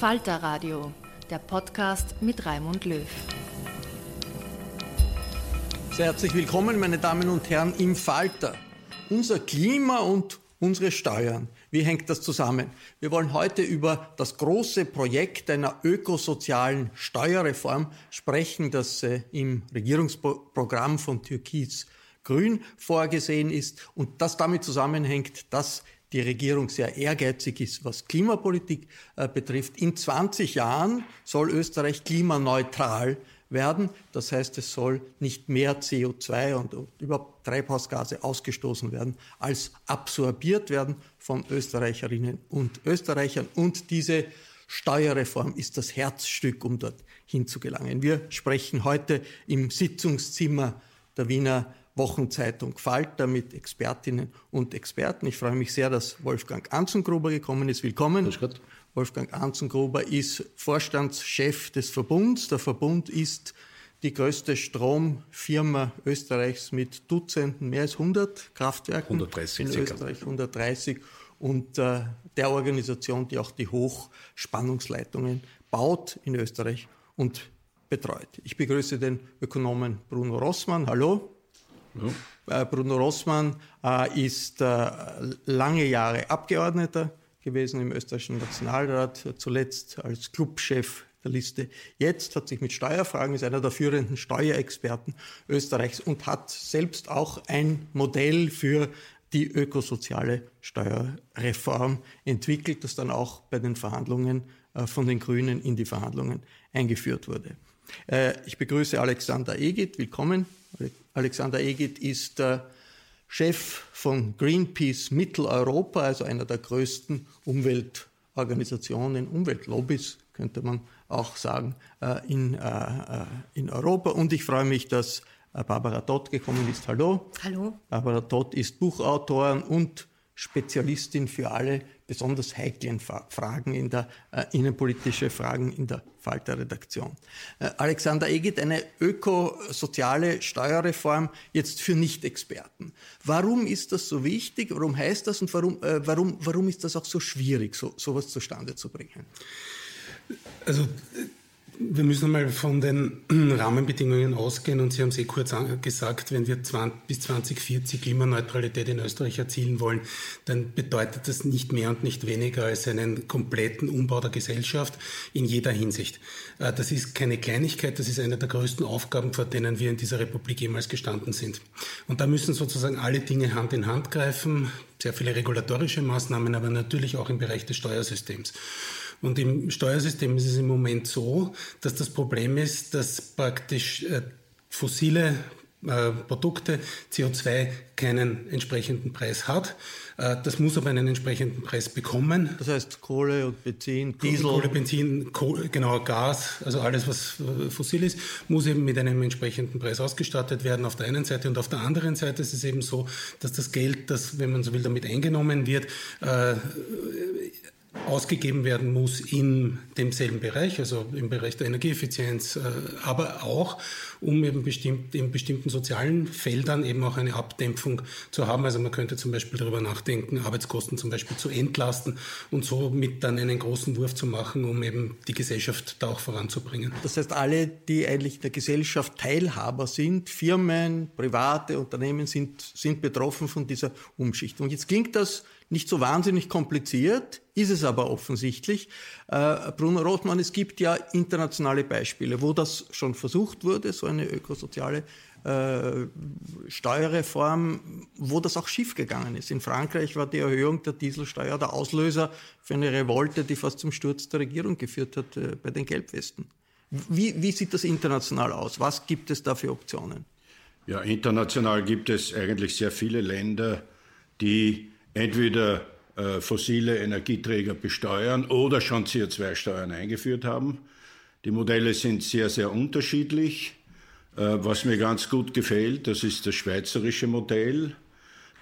Falter Radio, der Podcast mit Raimund Löw. Sehr herzlich willkommen, meine Damen und Herren, im Falter. Unser Klima und unsere Steuern. Wie hängt das zusammen? Wir wollen heute über das große Projekt einer ökosozialen Steuerreform sprechen, das äh, im Regierungsprogramm von Türkis Grün vorgesehen ist und das damit zusammenhängt, dass die Regierung sehr ehrgeizig ist, was Klimapolitik äh, betrifft. In 20 Jahren soll Österreich klimaneutral werden. Das heißt, es soll nicht mehr CO2 und, und überhaupt Treibhausgase ausgestoßen werden, als absorbiert werden von Österreicherinnen und Österreichern. Und diese Steuerreform ist das Herzstück, um dort hinzugelangen. Wir sprechen heute im Sitzungszimmer der Wiener Wochenzeitung Falter mit Expertinnen und Experten. Ich freue mich sehr, dass Wolfgang Anzengruber gekommen ist. Willkommen. Wolfgang Anzengruber ist Vorstandschef des Verbunds. Der Verbund ist die größte Stromfirma Österreichs mit Dutzenden, mehr als 100 Kraftwerken 130 in. Österreich, 130 und äh, der Organisation, die auch die Hochspannungsleitungen baut in Österreich und betreut. Ich begrüße den Ökonomen Bruno Rossmann. Hallo. Ja. Äh, Bruno Rossmann äh, ist äh, lange Jahre Abgeordneter gewesen im österreichischen Nationalrat, zuletzt als Clubchef der Liste. Jetzt hat sich mit Steuerfragen, ist einer der führenden Steuerexperten Österreichs und hat selbst auch ein Modell für die ökosoziale Steuerreform entwickelt, das dann auch bei den Verhandlungen von den Grünen in die Verhandlungen eingeführt wurde. Ich begrüße Alexander Egit, willkommen. Alexander Egit ist der Chef von Greenpeace Mitteleuropa, also einer der größten Umweltorganisationen, Umweltlobbys könnte man auch sagen, äh, in, äh, in Europa. Und ich freue mich, dass Barbara Todt gekommen ist. Hallo. Hallo. Barbara Todt ist Buchautorin und Spezialistin für alle besonders heiklen Fragen in der äh, innenpolitische Fragen in der Falter-Redaktion. Äh, Alexander Egit, eine ökosoziale Steuerreform jetzt für Nicht-Experten. Warum ist das so wichtig? Warum heißt das und warum, äh, warum, warum ist das auch so schwierig, so, sowas zustande zu bringen? Also wir müssen einmal von den Rahmenbedingungen ausgehen und Sie haben es eh kurz gesagt, wenn wir 20, bis 2040 Klimaneutralität in Österreich erzielen wollen, dann bedeutet das nicht mehr und nicht weniger als einen kompletten Umbau der Gesellschaft in jeder Hinsicht. Äh, das ist keine Kleinigkeit, das ist eine der größten Aufgaben, vor denen wir in dieser Republik jemals gestanden sind. Und da müssen sozusagen alle Dinge Hand in Hand greifen, sehr viele regulatorische Maßnahmen, aber natürlich auch im Bereich des Steuersystems. Und im Steuersystem ist es im Moment so, dass das Problem ist, dass praktisch äh, fossile äh, Produkte CO2 keinen entsprechenden Preis hat. Äh, das muss aber einen entsprechenden Preis bekommen. Das heißt Kohle und Benzin, Diesel. Kohle, Benzin, Kohle, genau, Gas, also alles, was äh, fossil ist, muss eben mit einem entsprechenden Preis ausgestattet werden auf der einen Seite und auf der anderen Seite ist es eben so, dass das Geld, das, wenn man so will, damit eingenommen wird, äh, ausgegeben werden muss in demselben Bereich, also im Bereich der Energieeffizienz, äh, aber auch, um eben bestimmt, in bestimmten sozialen Feldern eben auch eine Abdämpfung zu haben. Also man könnte zum Beispiel darüber nachdenken, Arbeitskosten zum Beispiel zu entlasten und somit dann einen großen Wurf zu machen, um eben die Gesellschaft da auch voranzubringen. Das heißt, alle, die eigentlich der Gesellschaft Teilhaber sind, Firmen, private Unternehmen sind, sind betroffen von dieser Umschichtung. Jetzt klingt das nicht so wahnsinnig kompliziert, ist es aber offensichtlich. Äh, Bruno Rothmann, es gibt ja internationale Beispiele, wo das schon versucht wurde, so eine ökosoziale äh, Steuerreform, wo das auch schiefgegangen ist. In Frankreich war die Erhöhung der Dieselsteuer der Auslöser für eine Revolte, die fast zum Sturz der Regierung geführt hat äh, bei den Gelbwesten. Wie, wie sieht das international aus? Was gibt es da für Optionen? Ja, international gibt es eigentlich sehr viele Länder, die entweder äh, fossile Energieträger besteuern oder schon CO2-Steuern eingeführt haben. Die Modelle sind sehr, sehr unterschiedlich. Äh, was mir ganz gut gefällt, das ist das schweizerische Modell,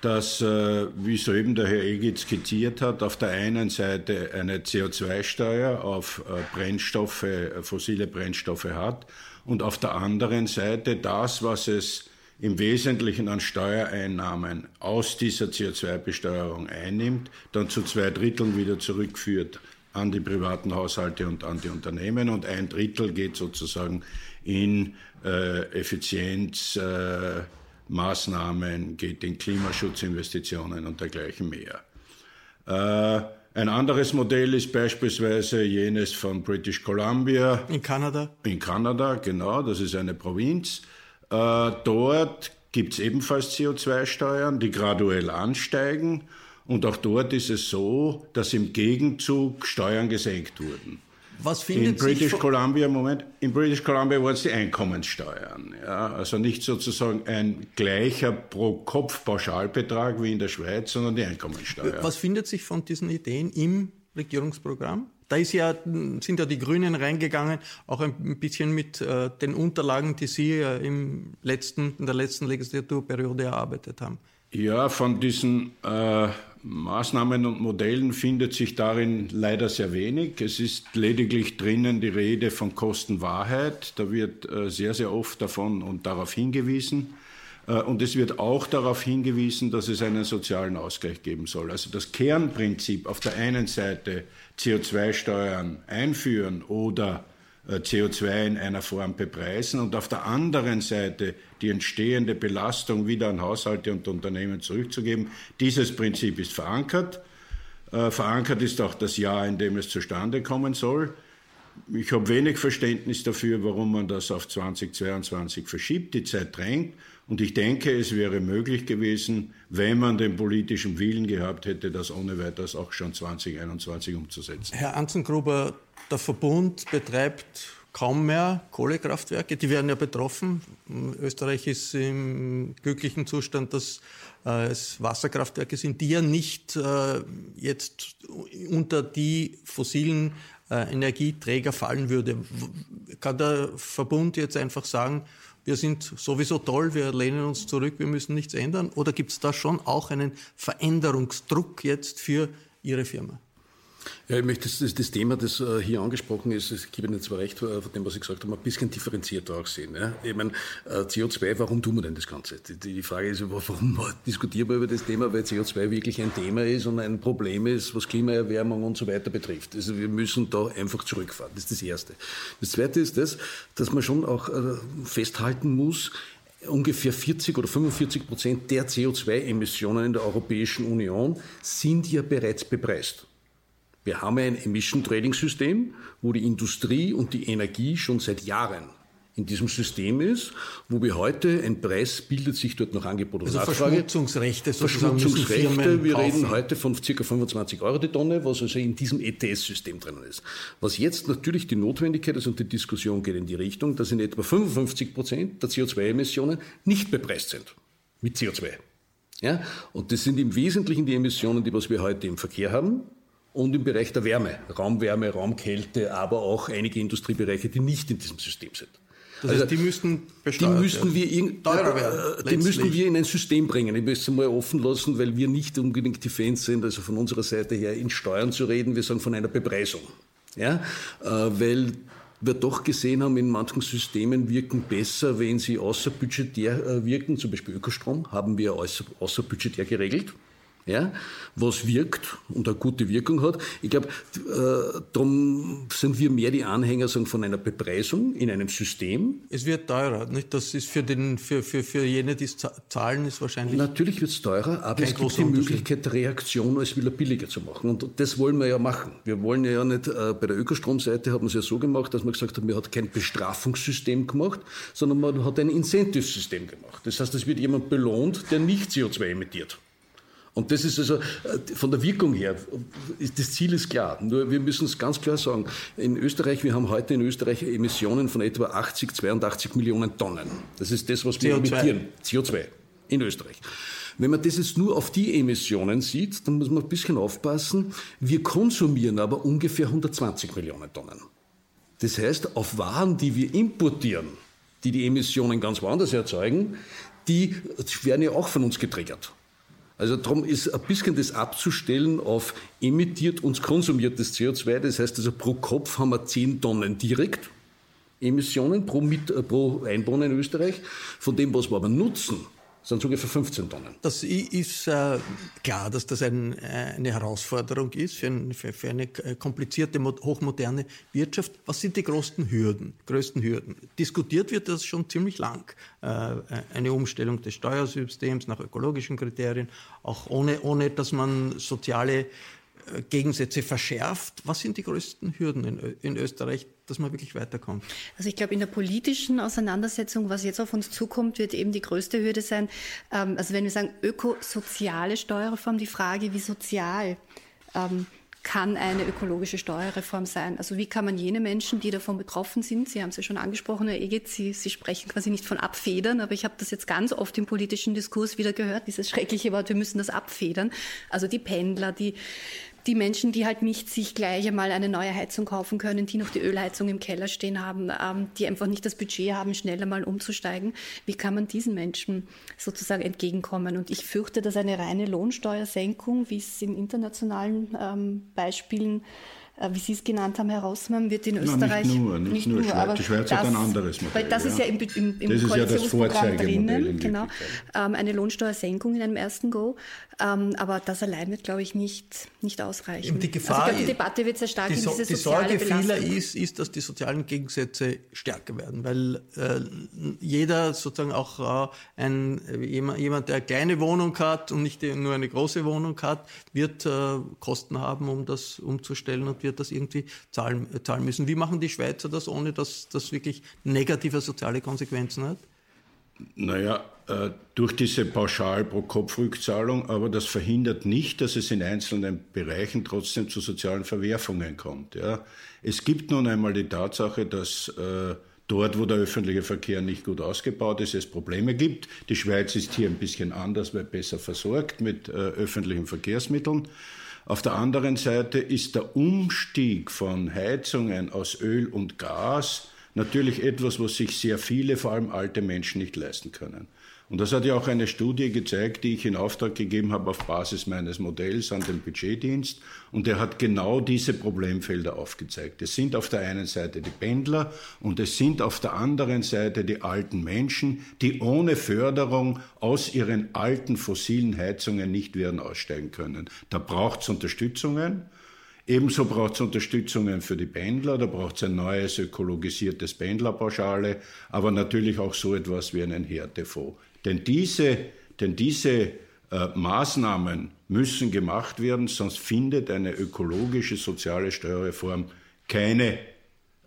das, äh, wie soeben der Herr Egit skizziert hat, auf der einen Seite eine CO2-Steuer auf äh, Brennstoffe, fossile Brennstoffe hat und auf der anderen Seite das, was es im Wesentlichen an Steuereinnahmen aus dieser CO2-Besteuerung einnimmt, dann zu zwei Dritteln wieder zurückführt an die privaten Haushalte und an die Unternehmen und ein Drittel geht sozusagen in äh, Effizienzmaßnahmen, äh, geht in Klimaschutzinvestitionen und dergleichen mehr. Äh, ein anderes Modell ist beispielsweise jenes von British Columbia. In Kanada? In Kanada, genau, das ist eine Provinz. Äh, dort gibt es ebenfalls CO2-Steuern, die graduell ansteigen. Und auch dort ist es so, dass im Gegenzug Steuern gesenkt wurden. Was findet in British Columbia, Moment, in British Columbia waren es die Einkommenssteuern. Ja, also nicht sozusagen ein gleicher Pro-Kopf-Pauschalbetrag wie in der Schweiz, sondern die Einkommenssteuer. Was findet sich von diesen Ideen im Regierungsprogramm? Da ist ja, sind ja die Grünen reingegangen, auch ein bisschen mit äh, den Unterlagen, die Sie äh, im letzten, in der letzten Legislaturperiode erarbeitet haben. Ja, von diesen äh, Maßnahmen und Modellen findet sich darin leider sehr wenig. Es ist lediglich drinnen die Rede von Kostenwahrheit. Da wird äh, sehr, sehr oft davon und darauf hingewiesen. Äh, und es wird auch darauf hingewiesen, dass es einen sozialen Ausgleich geben soll. Also das Kernprinzip auf der einen Seite CO2-Steuern einführen oder CO2 in einer Form bepreisen und auf der anderen Seite die entstehende Belastung wieder an Haushalte und Unternehmen zurückzugeben. Dieses Prinzip ist verankert. Äh, verankert ist auch das Jahr, in dem es zustande kommen soll. Ich habe wenig Verständnis dafür, warum man das auf 2022 verschiebt. Die Zeit drängt. Und ich denke, es wäre möglich gewesen, wenn man den politischen Willen gehabt hätte, das ohne weiteres auch schon 2021 umzusetzen. Herr Anzengruber, der Verbund betreibt kaum mehr Kohlekraftwerke. Die werden ja betroffen. Österreich ist im glücklichen Zustand, dass äh, es Wasserkraftwerke sind, die ja nicht äh, jetzt unter die fossilen äh, Energieträger fallen würde. Kann der Verbund jetzt einfach sagen, wir sind sowieso toll, wir lehnen uns zurück, wir müssen nichts ändern? Oder gibt es da schon auch einen Veränderungsdruck jetzt für Ihre Firma? Ja, ich möchte das, das Thema, das uh, hier angesprochen ist, ich gebe Ihnen zwar recht uh, von dem, was ich gesagt habe, ein bisschen differenzierter auch sehen. Ja? Ich meine, äh, CO2, warum tun wir denn das Ganze? Die, die Frage ist, warum diskutieren wir über das Thema, weil CO2 wirklich ein Thema ist und ein Problem ist, was Klimaerwärmung und so weiter betrifft. Also wir müssen da einfach zurückfahren. Das ist das Erste. Das Zweite ist das, dass man schon auch festhalten muss, ungefähr 40 oder 45 Prozent der CO2-Emissionen in der Europäischen Union sind ja bereits bepreist. Wir haben ein Emission Trading System, wo die Industrie und die Energie schon seit Jahren in diesem System ist, wo wir heute ein Preis bildet sich dort noch Angebot und also Nachfrage. Verschmutzungsrechte, Verschmutzungsrechte. Wir reden heute von ca. 25 Euro die Tonne, was also in diesem ETS-System drinnen ist. Was jetzt natürlich die Notwendigkeit ist und die Diskussion geht in die Richtung, dass in etwa 55 Prozent der CO2-Emissionen nicht bepreist sind mit CO2. Ja? Und das sind im Wesentlichen die Emissionen, die was wir heute im Verkehr haben, und im Bereich der Wärme, Raumwärme, Raumkälte, aber auch einige Industriebereiche, die nicht in diesem System sind. Das heißt, also, die müssten besteuert die müssten wir in, teurer werden. Die müssten wir in ein System bringen. Ich möchte es mal offen lassen, weil wir nicht unbedingt die Fans sind, also von unserer Seite her in Steuern zu reden. Wir sagen von einer Bepreisung. Ja? Äh, weil wir doch gesehen haben, in manchen Systemen wirken besser, wenn sie außerbudgetär äh, wirken. Zum Beispiel Ökostrom haben wir außer, außerbudgetär geregelt ja, was wirkt und eine gute Wirkung hat. Ich glaube, äh, darum sind wir mehr die Anhänger sagen, von einer Bepreisung in einem System. Es wird teurer, nicht? Das ist für, den, für, für, für jene, die es zahlen, ist wahrscheinlich. Natürlich wird es teurer, aber es gibt die Möglichkeit der Reaktion, als wieder billiger zu machen. Und das wollen wir ja machen. Wir wollen ja nicht, äh, bei der Ökostromseite haben wir es ja so gemacht, dass man gesagt hat, man hat kein Bestrafungssystem gemacht, sondern man hat ein Incentive-System gemacht. Das heißt, es wird jemand belohnt, der nicht CO2 emittiert. Und das ist also äh, von der Wirkung her, das Ziel ist klar. Nur wir müssen es ganz klar sagen, in Österreich, wir haben heute in Österreich Emissionen von etwa 80, 82 Millionen Tonnen. Das ist das, was wir CO2. emittieren. CO2 in Österreich. Wenn man das jetzt nur auf die Emissionen sieht, dann muss man ein bisschen aufpassen. Wir konsumieren aber ungefähr 120 Millionen Tonnen. Das heißt, auf Waren, die wir importieren, die die Emissionen ganz woanders erzeugen, die werden ja auch von uns getriggert. Also darum ist ein bisschen das abzustellen auf emittiert und konsumiertes CO2. Das heißt also pro Kopf haben wir 10 Tonnen direkt Emissionen pro, Mit, äh, pro Einwohner in Österreich. Von dem, was wir aber nutzen, sind für 15 Tonnen. Das ist äh, klar, dass das ein, äh, eine Herausforderung ist für, ein, für, für, eine äh, komplizierte, hochmoderne Wirtschaft. Was sind die größten Hürden? Größten Hürden? Diskutiert wird das schon ziemlich lang. Äh, eine Umstellung des Steuersystems nach ökologischen Kriterien, auch ohne, ohne dass man soziale Gegensätze verschärft. Was sind die größten Hürden in, in, Österreich, dass man wirklich weiterkommt? Also ich glaube, in der politischen Auseinandersetzung, was jetzt auf uns zukommt, wird eben die größte Hürde sein. Ähm, also wenn wir sagen ökosoziale Steuerreform, die Frage, wie sozial ähm, kann eine ökologische Steuerreform sein? Also wie kann man jene Menschen, die davon betroffen sind, Sie haben es ja schon angesprochen, Herr Egit, Sie, Sie sprechen quasi nicht von abfedern, aber ich habe das jetzt ganz oft im politischen Diskurs wieder gehört, dieses schreckliche Wort, wir müssen das abfedern. Also die Pendler, die die Menschen, die halt nicht sich gleich einmal eine neue Heizung kaufen können, die noch die Ölheizung im Keller stehen haben, ähm, die einfach nicht das Budget haben, schneller mal umzusteigen. Wie kann man diesen Menschen sozusagen entgegenkommen? Und ich fürchte, dass eine reine Lohnsteuersenkung, wie es in internationalen ähm, Beispielen wie Sie es genannt haben, Herr Rossmann, wird in Österreich. Nein, nicht nur, nicht, nicht nur, nur aber die Schweiz das, hat ein anderes Modell. Weil das ja. ist ja im, im, im das Koalitionsprogramm ja drinnen, genau, ähm, eine Lohnsteuersenkung in einem ersten Go. Ähm, aber das allein wird, glaube ich, nicht, nicht ausreichen. Die Gefahr, also ich glaube, die Debatte wird sehr stark die, in diese Die Sorge vieler ist, ist, dass die sozialen Gegensätze stärker werden, weil äh, jeder sozusagen auch äh, ein, jemand, jemand, der eine kleine Wohnung hat und nicht nur eine große Wohnung hat, wird äh, Kosten haben, um das umzustellen und wird wird das irgendwie zahlen, äh, zahlen müssen. Wie machen die Schweizer das, ohne dass das wirklich negative soziale Konsequenzen hat? Naja, äh, durch diese pauschal pro Kopf Rückzahlung, aber das verhindert nicht, dass es in einzelnen Bereichen trotzdem zu sozialen Verwerfungen kommt. Ja. Es gibt nun einmal die Tatsache, dass äh, dort, wo der öffentliche Verkehr nicht gut ausgebaut ist, es Probleme gibt. Die Schweiz ist hier ein bisschen anders, weil besser versorgt mit öffentlichen Verkehrsmitteln. Auf der anderen Seite ist der Umstieg von Heizungen aus Öl und Gas natürlich etwas, was sich sehr viele, vor allem alte Menschen nicht leisten können. Und das hat ja auch eine Studie gezeigt, die ich in Auftrag gegeben habe auf Basis meines Modells an den Budgetdienst. Und der hat genau diese Problemfelder aufgezeigt. Es sind auf der einen Seite die Pendler und es sind auf der anderen Seite die alten Menschen, die ohne Förderung aus ihren alten fossilen Heizungen nicht werden aussteigen können. Da braucht es Unterstützungen. Ebenso braucht es Unterstützungen für die Pendler, da braucht es ein neues ökologisiertes Pendlerpauschale, aber natürlich auch so etwas wie einen Härtefonds. Denn diese, denn diese äh, Maßnahmen müssen gemacht werden, sonst findet eine ökologische soziale Steuerreform keine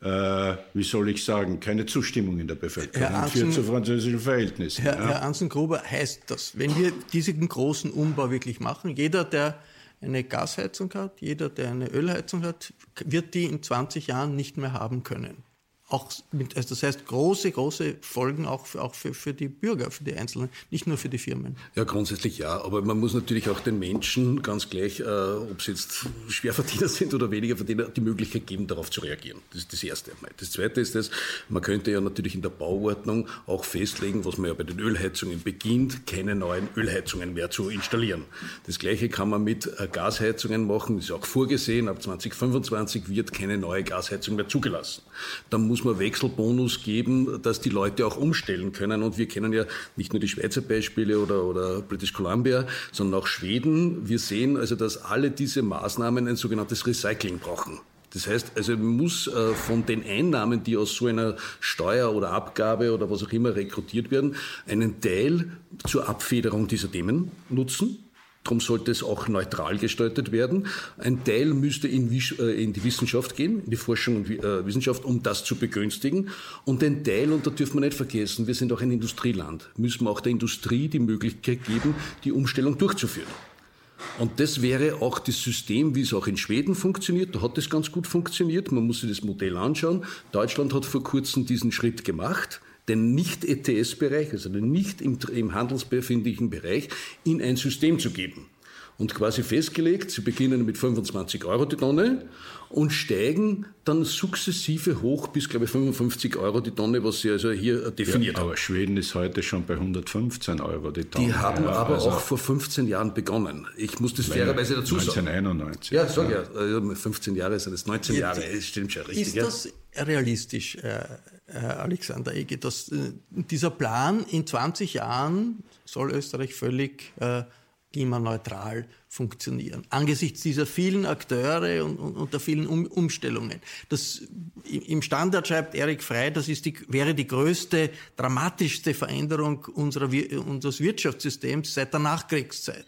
äh, wie soll ich sagen, keine Zustimmung in der Bevölkerung Herr Ansen, führt zu französischen Verhältnissen. Herr, ja. Herr Ansen-Gruber, heißt das, wenn wir diesen großen Umbau wirklich machen, jeder, der eine Gasheizung hat, jeder, der eine Ölheizung hat, wird die in 20 Jahren nicht mehr haben können auch mit, also das heißt große, große Folgen auch, für, auch für, für die Bürger, für die Einzelnen, nicht nur für die Firmen. Ja, grundsätzlich ja, aber man muss natürlich auch den Menschen ganz gleich, äh, ob sie jetzt Schwerverdiener sind oder weniger Verdiener, die Möglichkeit geben, darauf zu reagieren. Das ist das Erste. Das Zweite ist das, man könnte ja natürlich in der Bauordnung auch festlegen, was man ja bei den Ölheizungen beginnt, keine neuen Ölheizungen mehr zu installieren. Das Gleiche kann man mit äh, Gasheizungen machen, das ist auch vorgesehen, ab 2025 wird keine neue Gasheizung mehr zugelassen. Dann muss man Wechselbonus geben, dass die Leute auch umstellen können. Und wir kennen ja nicht nur die Schweizer Beispiele oder, oder British Columbia, sondern auch Schweden. Wir sehen also, dass alle diese Maßnahmen ein sogenanntes Recycling brauchen. Das heißt, also man muss äh, von den Einnahmen, die aus so einer Steuer oder Abgabe oder was auch immer rekrutiert werden, einen Teil zur Abfederung dieser Themen nutzen Darum sollte es auch neutral gestaltet werden. Ein Teil müsste in, äh, die Wissenschaft gehen, in die Forschung und äh, Wissenschaft, um das zu begünstigen. Und ein Teil, und da dürfen wir nicht vergessen, wir sind auch ein Industrieland, müssen wir auch der Industrie die Möglichkeit geben, die Umstellung durchzuführen. Und das wäre auch das System, wie es auch in Schweden funktioniert. Da hat es ganz gut funktioniert. Man muss sich das Modell anschauen. Deutschland hat vor kurzem diesen Schritt gemacht den Nicht-ETS-Bereich, also den nicht im, im handelsbefindlichen Bereich, in ein System zu geben. Und quasi festgelegt, sie beginnen mit 25 Euro die Tonne und steigen dann sukzessive hoch bis, glaube ich, 55 Euro die Tonne, was sie also hier definiert ja, aber Schweden ist heute schon bei 115 Euro die Tonne. Die haben ja, aber also auch vor 15 Jahren begonnen. Ich muss das fairerweise dazu sagen. 1991. Ja, sag ja. 15 Jahre sind es 19 Jahre, das stimmt schon richtig. Ist das realistisch, äh, Alexander Ege, dass äh, dieser Plan in 20 Jahren soll Österreich völlig äh, klimaneutral funktionieren. Angesichts dieser vielen Akteure und, und, und der vielen um Umstellungen. Das, Im Standard schreibt Erik Frey, das ist die, wäre die größte, dramatischste Veränderung unserer, unseres Wirtschaftssystems seit der Nachkriegszeit.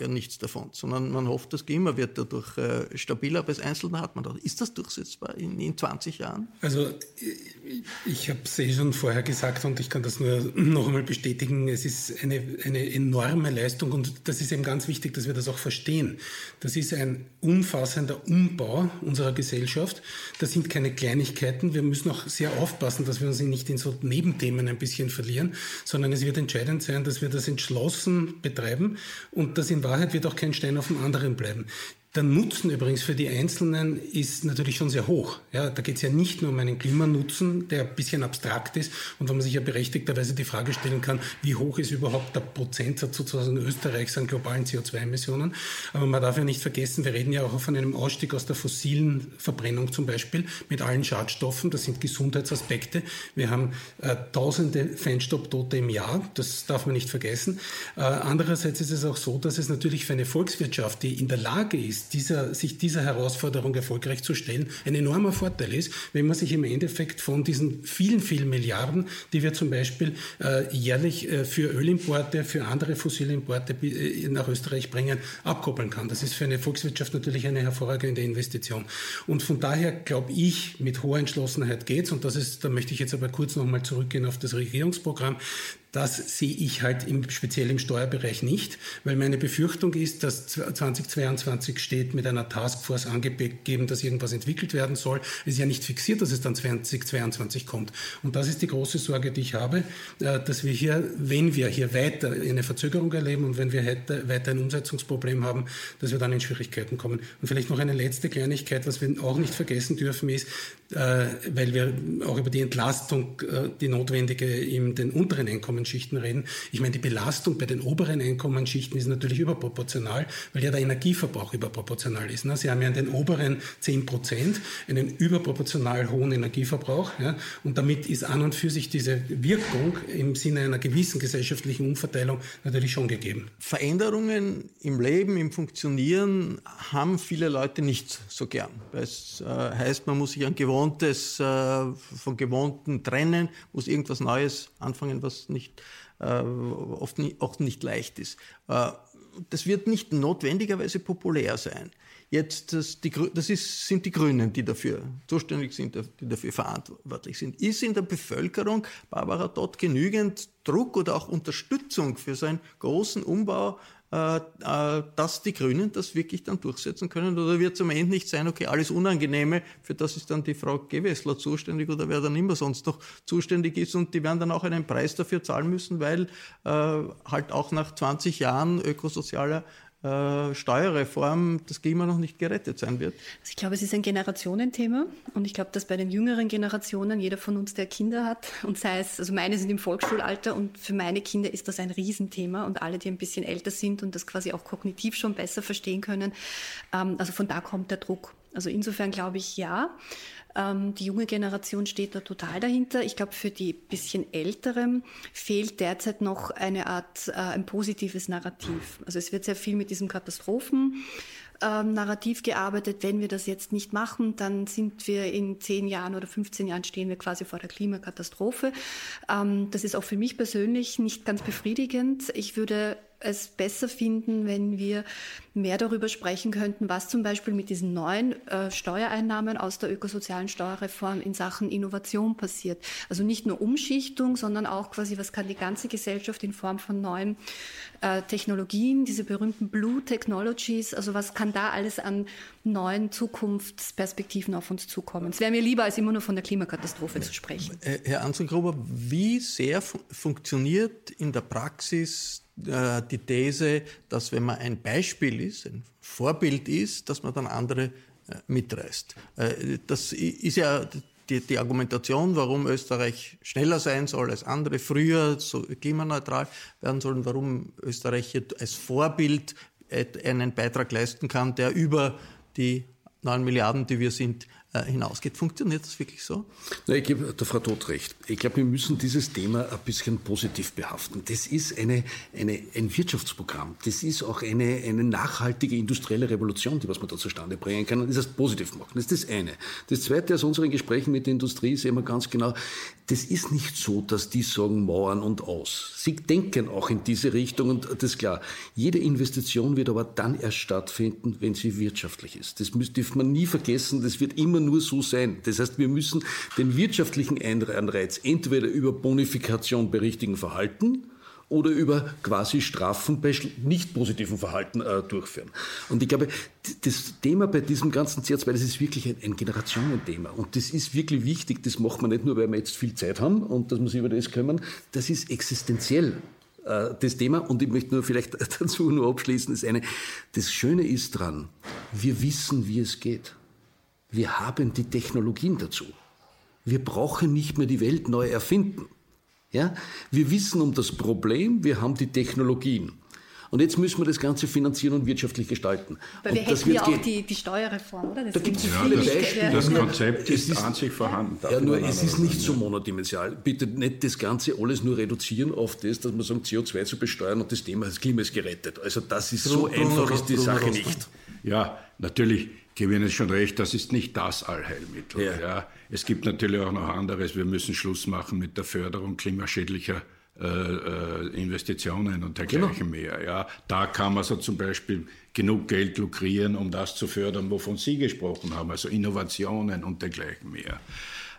ja nichts davon, sondern man hofft, das Klima wird dadurch äh, stabiler, aber als Einzelner hat man das. Ist das durchsetzbar in, in 20 Jahren? Also ich, habe es eh schon vorher gesagt und ich kann das nur noch einmal bestätigen. Es ist eine, eine enorme Leistung und das ist eben ganz wichtig, dass wir das auch verstehen. Das ist ein umfassender Umbau unserer Gesellschaft. Das sind keine Kleinigkeiten. Wir müssen auch sehr aufpassen, dass wir uns nicht in so Nebenthemen ein bisschen verlieren, sondern es wird entscheidend sein, dass wir das entschlossen betreiben und das in Wahrheit wird auch kein Stein auf dem anderen bleiben. Der Nutzen übrigens für die Einzelnen ist natürlich schon sehr hoch. Ja, da geht es ja nicht nur um einen Klimanutzen, der ein bisschen abstrakt ist und wo man sich ja berechtigterweise die Frage stellen kann, wie hoch ist überhaupt der Prozentsatz sozusagen Österreichs an globalen CO2-Emissionen. Aber man darf ja nicht vergessen, wir reden ja auch von einem Ausstieg aus der fossilen Verbrennung zum Beispiel mit allen Schadstoffen. Das sind Gesundheitsaspekte. Wir haben äh, tausende Feinstaubtote im Jahr. Das darf man nicht vergessen. Äh, andererseits ist es auch so, dass es natürlich für eine Volkswirtschaft, die in der Lage ist, dieser, sich dieser Herausforderung erfolgreich zu stellen, ein enormer Vorteil ist, wenn man sich im Endeffekt von diesen vielen, vielen Milliarden, die wir zum Beispiel äh, jährlich äh, für Ölimporte, für andere fossile Importe äh, nach Österreich bringen, abkoppeln kann. Das ist für eine Volkswirtschaft natürlich eine hervorragende Investition. Und von daher glaube ich, mit hoher Entschlossenheit geht's. Und das ist, da möchte ich jetzt aber kurz nochmal zurückgehen auf das Regierungsprogramm. Das sehe ich halt im, speziell im Steuerbereich nicht, weil meine Befürchtung ist, dass 2022 steht mit einer Taskforce angegeben, dass irgendwas entwickelt werden soll. Es ist ja nicht fixiert, dass es dann 2022 kommt. Und das ist die große Sorge, die ich habe, äh, dass wir hier, wenn wir hier weiter eine Verzögerung erleben und wenn wir weiter ein Umsetzungsproblem haben, dass wir dann in Schwierigkeiten kommen. Und vielleicht noch eine letzte Kleinigkeit, was wir auch nicht vergessen dürfen, ist, äh, weil wir auch über die Entlastung, äh, die notwendige in den unteren Einkommen Einkommensschichten reden. Ich meine, die Belastung bei den oberen Einkommensschichten ist natürlich überproportional, weil ja der Energieverbrauch überproportional ist. Ne? Sie haben ja in den oberen 10 Prozent einen überproportional hohen Energieverbrauch. Ja? Und damit ist an und für sich diese Wirkung im Sinne einer gewissen gesellschaftlichen Umverteilung natürlich schon gegeben. Veränderungen im Leben, im Funktionieren haben viele Leute nicht so gern. Es äh, heißt, man muss sich an Gewohntes, äh, von Gewohnten trennen, muss irgendwas Neues anfangen, was nicht, äh, oft nie, auch nicht leicht ist. Äh, das wird nicht notwendigerweise populär sein. Jetzt, das, die, das ist, sind die Grünen, die dafür zuständig sind, die dafür verantwortlich sind. Ist in der Bevölkerung, Barbara dort genügend Druck oder auch Unterstützung für so einen großen Umbau, äh, äh, dass die Grünen das wirklich dann durchsetzen können? Oder wird es am Ende nicht sein, okay, alles Unangenehme, für das ist dann die Frau Gewessler zuständig oder wer dann immer sonst noch zuständig ist und die werden dann auch einen Preis dafür zahlen müssen, weil äh, halt auch nach 20 Jahren ökosozialer äh, Steuerreform das Klima noch nicht gerettet sein wird? Also ich glaube, es ist ein Generationenthema und ich glaube, dass bei den jüngeren Generationen jeder von uns, der Kinder hat und sei es, also meine sind im Volksschulalter und für meine Kinder ist das ein Riesenthema und alle, die ein bisschen älter sind und das quasi auch kognitiv schon besser verstehen können, ähm, also von da kommt der Druck. Also insofern glaube ich ja. Ähm, die junge Generation steht da total dahinter. Ich glaube, für die bisschen Älteren fehlt derzeit noch eine Art, äh, ein positives Narrativ. Also es wird sehr viel mit diesem Katastrophen ähm, gearbeitet. Wenn wir das jetzt nicht machen, dann sind wir in zehn Jahren oder 15 Jahren stehen wir quasi vor der Klimakatastrophe. Ähm, das ist auch für mich persönlich nicht ganz befriedigend. Ich würde es besser finden, wenn wir mehr darüber sprechen könnten, was zum Beispiel mit diesen neuen äh, Steuereinnahmen aus der ökosozialen Steuerreform in Sachen Innovation passiert. Also nicht nur Umschichtung, sondern auch quasi, was kann die ganze Gesellschaft in Form von neuen äh, Technologien, diese berühmten Blue Technologies, also was kann da alles an neuen Zukunftsperspektiven auf uns zukommen. Es wäre mir lieber, als immer nur von der Klimakatastrophe zu sprechen. Äh, Herr Anzengruber, wie sehr fu funktioniert in der Praxis äh, die These, dass wenn man ein Beispiel ist, ein Vorbild ist, dass man dann andere äh, mitreißt. Äh, das ist ja die, die, Argumentation, warum Österreich schneller sein soll als andere, früher so klimaneutral werden sollen, warum Österreich hier als Vorbild einen Beitrag leisten kann, der über die 9 Milliarden, die wir sind, hinausgeht. Funktioniert das wirklich so? Na, ich gebe der Frau Todt recht. Ich glaube, wir müssen dieses Thema ein bisschen positiv behaften. Das ist eine, eine, ein Wirtschaftsprogramm. Das ist auch eine, eine nachhaltige industrielle Revolution, die was man da zustande bringen kann. Und das heißt, positiv machen. Das ist das eine. Das zweite aus unseren Gesprächen mit der Industrie sehen wir ganz genau, das ist nicht so, dass die sagen Mauern und aus. Sie denken auch in diese Richtung und das ist klar. Jede Investition wird aber dann erst stattfinden, wenn sie wirtschaftlich ist. Das darf man nie vergessen. Das wird immer nur so sein. Das heißt, wir müssen den wirtschaftlichen Anreiz entweder über Bonifikation bei richtigen Verhalten oder über quasi Strafen bei nicht positiven Verhalten äh, durchführen. Und ich glaube, das Thema bei diesem ganzen CO2, das ist wirklich ein, ein, Generationenthema. Und das ist wirklich wichtig. Das macht man nicht nur, weil wir jetzt viel Zeit haben und dass wir sich über das kümmern. Das ist existenziell äh, das Thema. Und ich möchte nur vielleicht dazu nur abschließen, ist eine, das Schöne ist dran, wir wissen, wie es geht. Wir haben die Technologien dazu. Wir brauchen nicht mehr die Welt neu erfinden. Ja? Wir wissen um das Problem, wir haben die Technologien. Und jetzt müssen wir das Ganze finanzieren und wirtschaftlich gestalten. Weil wir und hätten ja auch die, die Steuerreform, oder? Das da gibt es viele das, Beispiele. Das Konzept ist, ist an sich vorhanden. Ja, nur es ist nicht so monodimensional. Bitte nicht das Ganze alles nur reduzieren auf das, dass man sagt, CO2 zu besteuern und das Thema das Klima ist gerettet. Also das ist so einfach ist die Sache nicht. Ja, natürlich gebe Ihnen schon recht, das ist nicht das Allheilmittel. Ja. ja. Es gibt natürlich auch noch anderes. Wir müssen Schluss machen mit der Förderung klimaschädlicher äh, äh Investitionen und dergleichen genau. mehr. Ja. Da kann man so zum Beispiel genug Geld lukrieren, um das zu fördern, wovon Sie gesprochen haben, also Innovationen und dergleichen mehr.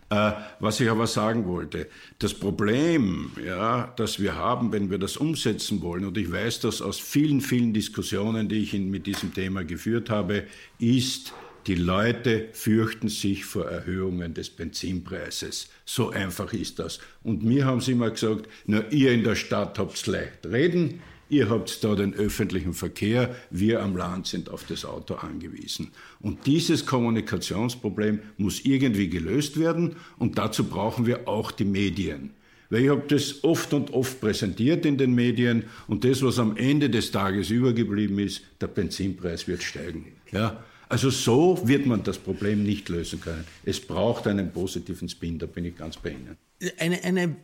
Äh, was ich aber sagen wollte, das Problem, ja, das wir haben, wenn wir das umsetzen wollen, und ich weiß das aus vielen, vielen Diskussionen, die ich mit diesem Thema geführt habe, ist, die Leute fürchten sich vor Erhöhungen des Benzinpreises. So einfach ist das. Und mir haben sie immer gesagt, nur ihr in der Stadt habt's leicht reden, Ihr habt da den öffentlichen Verkehr, wir am Land sind auf das Auto angewiesen. Und dieses Kommunikationsproblem muss irgendwie gelöst werden und dazu brauchen wir auch die Medien. Weil ich habe das oft und oft präsentiert in den Medien und das, was am Ende des Tages übergeblieben ist, der Benzinpreis wird steigen. Ja? Also so wird man das Problem nicht lösen können. Es braucht einen positiven Spin, da bin ich ganz bei Ihnen. Eine, eine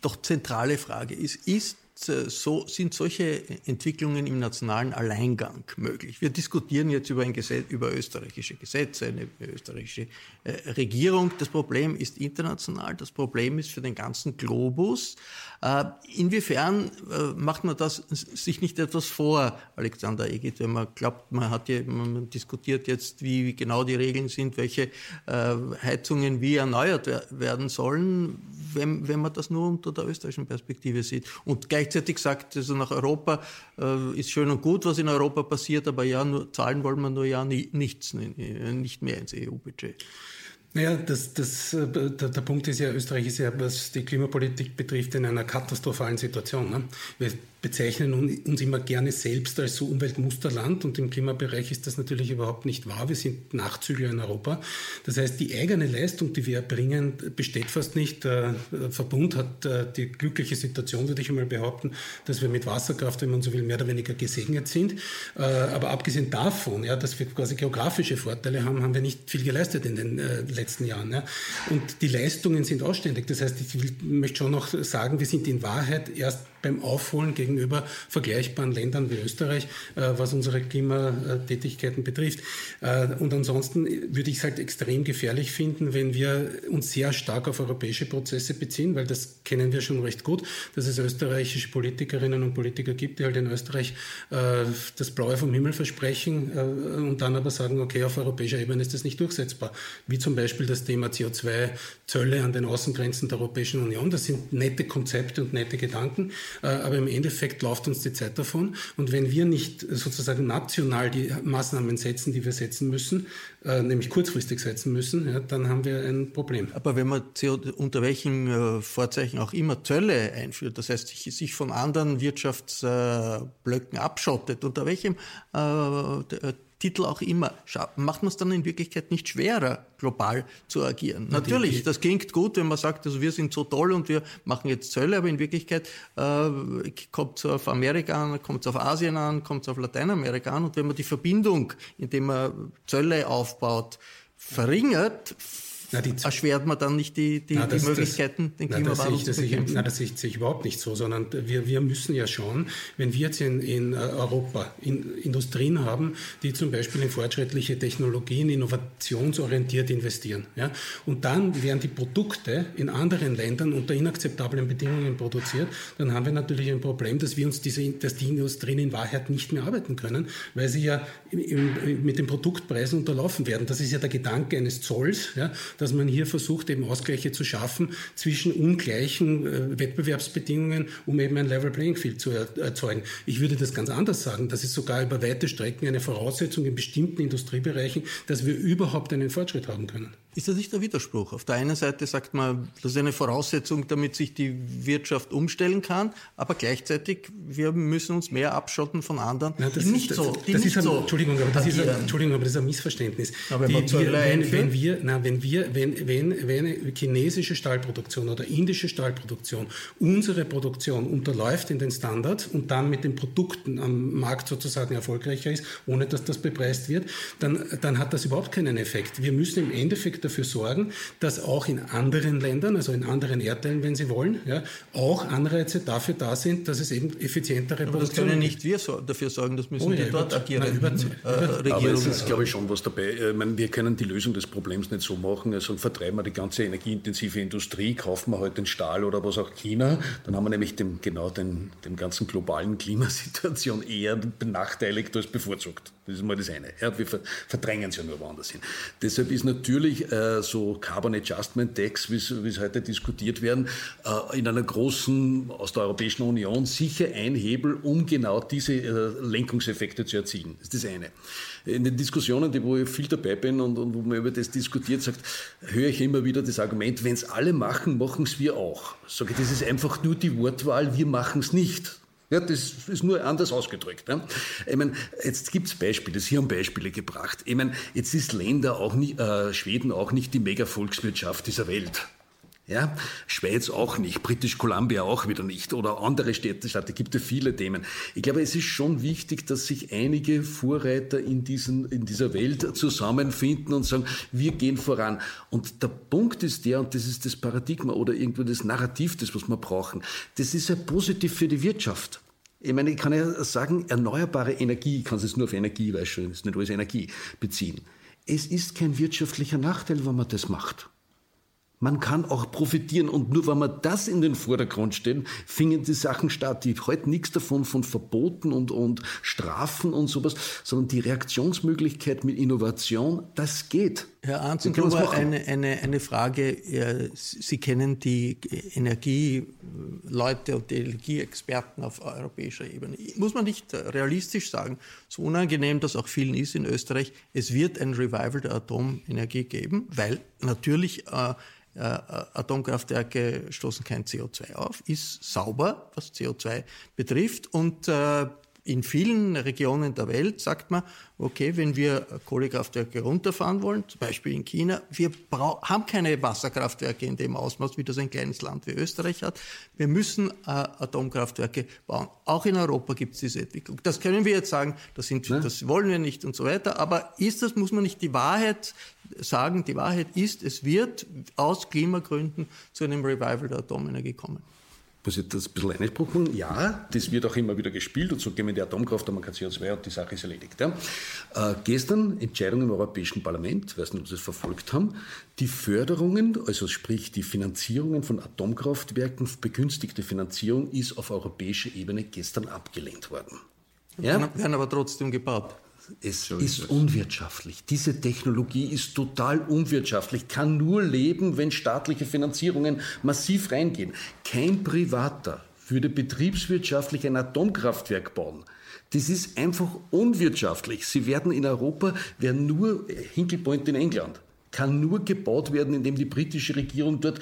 doch zentrale Frage ist, ist so, sind solche Entwicklungen im nationalen Alleingang möglich. Wir diskutieren jetzt über, ein Gesetz, über österreichische Gesetze, eine österreichische äh, Regierung. Das Problem ist international, das Problem ist für den ganzen Globus. Äh, inwiefern äh, macht man das sich nicht etwas vor, Alexander Egit, wenn man glaubt, man hat ja, man diskutiert jetzt, wie, genau die Regeln sind, welche äh, Heizungen wie erneuert werden sollen, wenn, wenn man das nur unter der österreichischen Perspektive sieht. Und gleich gleichzeitig sagt, also nach Europa ist schön und gut, was in Europa passiert, aber ja, nur, zahlen wollen wir nur ja nichts, nicht mehr ins EU-Budget. Naja, das, das, äh, der, der, Punkt ist ja, Österreich ist ja, was die Klimapolitik betrifft, in einer katastrophalen Situation. Ne? Wir bezeichnen uns immer gerne selbst als so Umweltmusterland und im Klimabereich ist das natürlich überhaupt nicht wahr. Wir sind Nachzügler in Europa. Das heißt, die eigene Leistung, die wir erbringen, besteht fast nicht. Der Verbund hat äh, die glückliche Situation, würde ich einmal behaupten, dass wir mit Wasserkraft, wenn man so will, mehr oder weniger gesegnet sind. Äh, aber abgesehen davon, ja, dass wir quasi geografische Vorteile haben, haben wir nicht viel geleistet in den äh, letzten Jahren. Ja. Und die Leistungen sind ausständig. Das heißt, ich möchte schon noch sagen, wir sind in Wahrheit erst beim Aufholen gegenüber vergleichbaren Ländern wie Österreich, äh, was unsere Klimatätigkeiten betrifft. Äh, und ansonsten würde ich es halt extrem gefährlich finden, wenn wir uns sehr stark auf europäische Prozesse beziehen, weil das kennen wir schon recht gut, dass es österreichische Politikerinnen und Politiker gibt, die halt in Österreich äh, das Blaue vom Himmel versprechen und dann aber sagen, okay, auf europäischer Ebene ist das nicht durchsetzbar. Wie zum Beispiel das Thema CO2-Zölle an den Außengrenzen der Europäischen Union. Das sind nette Konzepte und nette Gedanken, aber im Endeffekt läuft uns die Zeit davon. Und wenn wir nicht sozusagen national die Maßnahmen setzen, die wir setzen müssen, äh, nämlich kurzfristig setzen müssen, ja, dann haben wir ein Problem. Aber wenn man unter welchen äh, Vorzeichen auch immer Zölle einführt, das heißt sich, sich von anderen Wirtschaftsblöcken abschottet, unter welchem Titel auch immer, macht man es dann in Wirklichkeit nicht schwerer, global zu agieren. Natürlich, das klingt gut, wenn man sagt, also wir sind so toll und wir machen jetzt Zölle, aber in Wirklichkeit äh, kommt es auf Amerika an, kommt es auf Asien an, kommt es auf Lateinamerika an und wenn man die Verbindung, indem man Zölle aufbaut, verringert, na, erschwert man dann nicht die, die, na, das, die Möglichkeiten, das, den Klimawandel zu bekämpfen? Nein, das sehe ich überhaupt nicht so, sondern wir, wir müssen ja schauen, wenn wir jetzt in, in Europa in Industrien haben, die zum Beispiel in fortschrittliche Technologien, innovationsorientiert investieren, ja, und dann werden die Produkte in anderen Ländern unter inakzeptablen Bedingungen produziert, dann haben wir natürlich ein Problem, dass wir uns diese, dass die Industrien in Wahrheit nicht mehr arbeiten können, weil sie ja im, im, mit den Produktpreisen unterlaufen werden. Das ist ja der Gedanke eines Zolls, ja, dass man hier versucht, eben Ausgleiche zu schaffen zwischen ungleichen äh, Wettbewerbsbedingungen, um eben ein Level Playing Field zu erzeugen. Ich würde das ganz anders sagen. Das ist sogar über weite Strecken eine Voraussetzung in bestimmten Industriebereichen, dass wir überhaupt einen Fortschritt haben können. Ist das nicht der Widerspruch? Auf der einen Seite sagt man, das ist eine Voraussetzung, damit sich die Wirtschaft umstellen kann, aber gleichzeitig, wir müssen uns mehr abschotten von anderen, Nein, das die nicht ist, so, die das nicht ist ein, so Entschuldigung, aber das ist ein, Entschuldigung, aber das ist ein Missverständnis. Aber die, wir, wenn, wenn, wir, na, wenn wir, wenn, wenn, wenn chinesische Stahlproduktion oder indische Stahlproduktion unsere Produktion unterläuft in den Standard und dann mit den Produkten am Markt sozusagen erfolgreicher ist, ohne dass das bepreist wird, dann, dann hat das überhaupt keinen Effekt. Wir müssen im Endeffekt dafür sorgen, dass auch in anderen Ländern, also in anderen Erdteilen, wenn Sie wollen, ja, auch Anreize dafür da sind, dass es eben effizientere Aber Produktion das können nicht wir so, dafür sorgen, das müssen oh, ja, die dort agierenden äh. Aber es ist, glaube ich, schon was dabei. Ich meine, wir können die Lösung des Problems nicht so machen, also vertreiben wir die ganze energieintensive Industrie, kaufen wir halt den Stahl oder was auch China, dann haben wir nämlich dem, genau den, dem ganzen globalen Klimasituation eher benachteiligt als bevorzugt. Das ist mal das eine. Ja, wir verdrängen es ja nur woanders hin. Deshalb ist natürlich äh, so Carbon Adjustment Tax, wie es heute diskutiert werden, äh, in einer großen, aus der Europäischen Union sicher ein Hebel, um genau diese äh, Lenkungseffekte zu erzielen. Das ist das eine. In den Diskussionen, die, wo ich viel dabei bin und, und wo man über das diskutiert, sagt, höre ich immer wieder das Argument, wenn es alle machen, machen es wir auch. Sage das ist einfach nur die Wortwahl, wir machen es nicht. Ja, das ist nur anders ausgedrückt. Ja. Ich meine, jetzt gibt es Beispiele, Sie haben Beispiele gebracht. Ich meine, jetzt ist Länder auch nicht, äh, Schweden auch nicht die Mega-Volkswirtschaft dieser Welt. Ja, Schweiz auch nicht, British Columbia auch wieder nicht oder andere Städte, da gibt es viele Themen. Ich glaube, es ist schon wichtig, dass sich einige Vorreiter in, diesen, in dieser Welt zusammenfinden und sagen, wir gehen voran. Und der Punkt ist der, und das ist das Paradigma oder irgendwo das Narrativ, das was wir brauchen, das ist ja positiv für die Wirtschaft. Ich meine, ich kann ja sagen, erneuerbare Energie, ich kann es nur auf Energie, weil schon, es ist nicht alles Energie beziehen. Es ist kein wirtschaftlicher Nachteil, wenn man das macht. Man kann auch profitieren und nur wenn wir das in den Vordergrund stellen, fingen die Sachen statt. Die heute nichts davon von Verboten und, und Strafen und sowas, sondern die Reaktionsmöglichkeit mit Innovation, das geht. Herr Anzengruber, eine, eine, eine Frage. Sie kennen die Energieleute und die Energieexperten auf europäischer Ebene. Muss man nicht realistisch sagen, so unangenehm das auch vielen ist in Österreich, es wird ein Revival der Atomenergie geben, weil natürlich äh, äh, Atomkraftwerke stoßen kein CO2 auf, ist sauber, was CO2 betrifft und äh, in vielen Regionen der Welt sagt man, okay, wenn wir Kohlekraftwerke runterfahren wollen, zum Beispiel in China, wir haben keine Wasserkraftwerke in dem Ausmaß, wie das ein kleines Land wie Österreich hat. Wir müssen äh, Atomkraftwerke bauen. Auch in Europa gibt es diese Entwicklung. Das können wir jetzt sagen, das, sind, ne? das wollen wir nicht und so weiter. Aber ist das, muss man nicht die Wahrheit sagen, die Wahrheit ist, es wird aus Klimagründen zu einem Revival der Atomenergie kommen muss ich das ein bisschen einspruchen? Ja, das wird auch immer wieder gespielt und so gehen wir in die Atomkraft, haben wir kein CO2 und die Sache ist erledigt. Ja. Äh, gestern Entscheidung im Europäischen Parlament, ich weiß nicht, ob Sie es verfolgt haben, die Förderungen, also sprich die Finanzierungen von Atomkraftwerken, begünstigte Finanzierung ist auf europäischer Ebene gestern abgelehnt worden. Ja? Werden aber trotzdem gebaut. Es so ist, ist unwirtschaftlich. Diese Technologie ist total unwirtschaftlich, kann nur leben, wenn staatliche Finanzierungen massiv reingehen. Kein Privater würde betriebswirtschaftlich ein Atomkraftwerk bauen. Das ist einfach unwirtschaftlich. Sie werden in Europa, werden nur, Hinkley Point in England, kann nur gebaut werden, indem die britische Regierung dort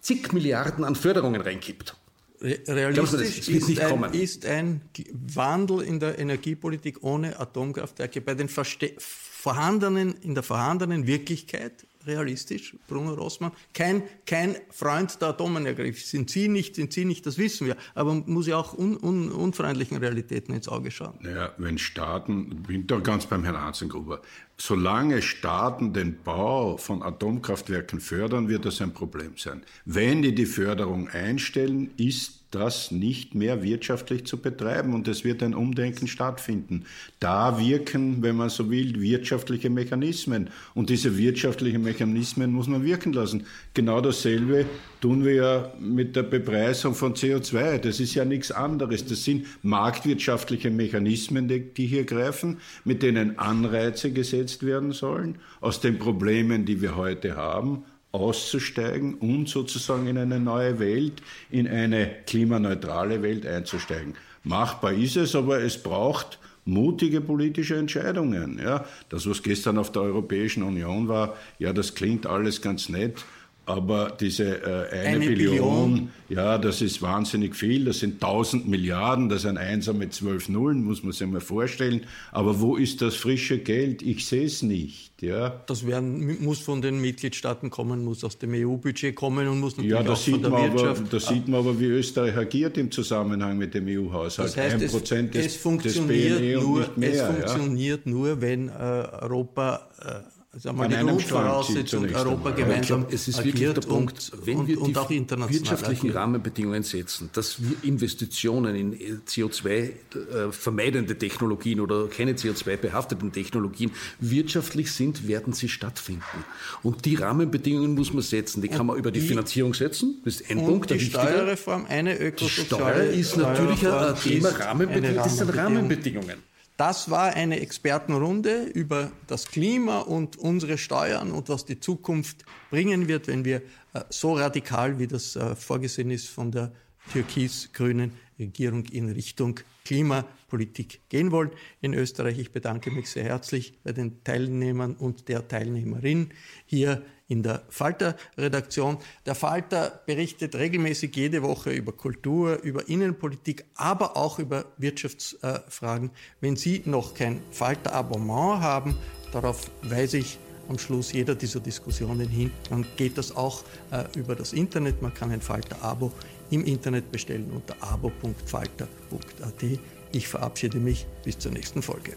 zig Milliarden an Förderungen reinkippt. Realistisch ist, ist, ein, ist, ein, Wandel in der Energiepolitik ohne Atomkraftwerke bei den vorhandenen, in der vorhandenen Wirklichkeit realistisch, Bruno Rossmann. Kein, kein Freund der Atomenergie. Sind Sie nicht, sind Sie nicht, das wissen wir. Aber man muss ja auch un, un, unfreundlichen Realitäten ins Auge schauen. Naja, wenn Staaten, bin da ganz beim Herrn Arzengruber, solange Staaten den Bau von Atomkraftwerken fördern, wird das ein Problem sein. Wenn die die Förderung einstellen, ist das nicht mehr wirtschaftlich zu betreiben und es wird ein Umdenken stattfinden. Da wirken, wenn man so will, wirtschaftliche Mechanismen und diese wirtschaftlichen Mechanismen muss man wirken lassen. Genau dasselbe tun wir ja mit der Bepreisung von CO2. Das ist ja nichts anderes. Das sind marktwirtschaftliche Mechanismen, die hier greifen, mit denen Anreize gesetzt werden sollen aus den Problemen, die wir heute haben auszusteigen und sozusagen in eine neue Welt, in eine klimaneutrale Welt einzusteigen. Machbar ist es, aber es braucht mutige politische Entscheidungen. Ja, das, was gestern auf der Europäischen Union war, ja, das klingt alles ganz nett. Aber diese äh, eine, eine Billion, Billion, ja, das ist wahnsinnig viel. Das sind 1000 Milliarden, das ist ein Einser mit zwölf Nullen, muss man sich mal vorstellen. Aber wo ist das frische Geld? Ich sehe es nicht. Ja. Das werden, muss von den Mitgliedstaaten kommen, muss aus dem EU-Budget kommen und muss natürlich ja, das auch sieht von der man Wirtschaft. Aber, da sieht man aber, wie Österreich agiert im Zusammenhang mit dem EU-Haushalt. Das heißt, Ein es, Prozent des, es funktioniert des nur, mehr, Es funktioniert ja. nur, wenn äh, Europa äh, sagen wir, die Grundvoraussetzung Europa gemeinsam glaub, Es ist wirklich der Punkt, wenn wir und, die wirtschaftlichen agiert. Rahmenbedingungen setzen, dass wir Investitionen in CO2-vermeidende äh, Technologien oder keine CO2-behafteten Technologien wirtschaftlich sind, werden sie stattfinden. Und die Rahmenbedingungen muss man setzen. Die kann man über die, die Finanzierung setzen. Das ist ein Punkt. Die Steuerreform, eine ökosoziale Steuer ist natürlich ein Thema Rahmenbedingungen. Das sind Rahmenbedingungen. Das war eine Expertenrunde über das Klima und unsere Steuern und was die Zukunft bringen wird, wenn wir äh, so radikal, wie das äh, vorgesehen ist, von der türkis-grünen Regierung in Richtung Klimapolitik gehen wollen in Österreich. Ich bedanke mich sehr herzlich bei den Teilnehmern und der Teilnehmerin hier in der Falter-Redaktion. Der Falter berichtet regelmäßig jede Woche über Kultur, über Innenpolitik, aber auch über Wirtschaftsfragen. Wenn Sie noch kein Falter-Abonnement haben, darauf weise ich am Schluss jeder dieser Diskussionen hin, dann geht das auch äh, über das Internet. Man kann ein Falter-Abo im Internet bestellen unter abo.falter.at. Ich verabschiede mich bis zur nächsten Folge.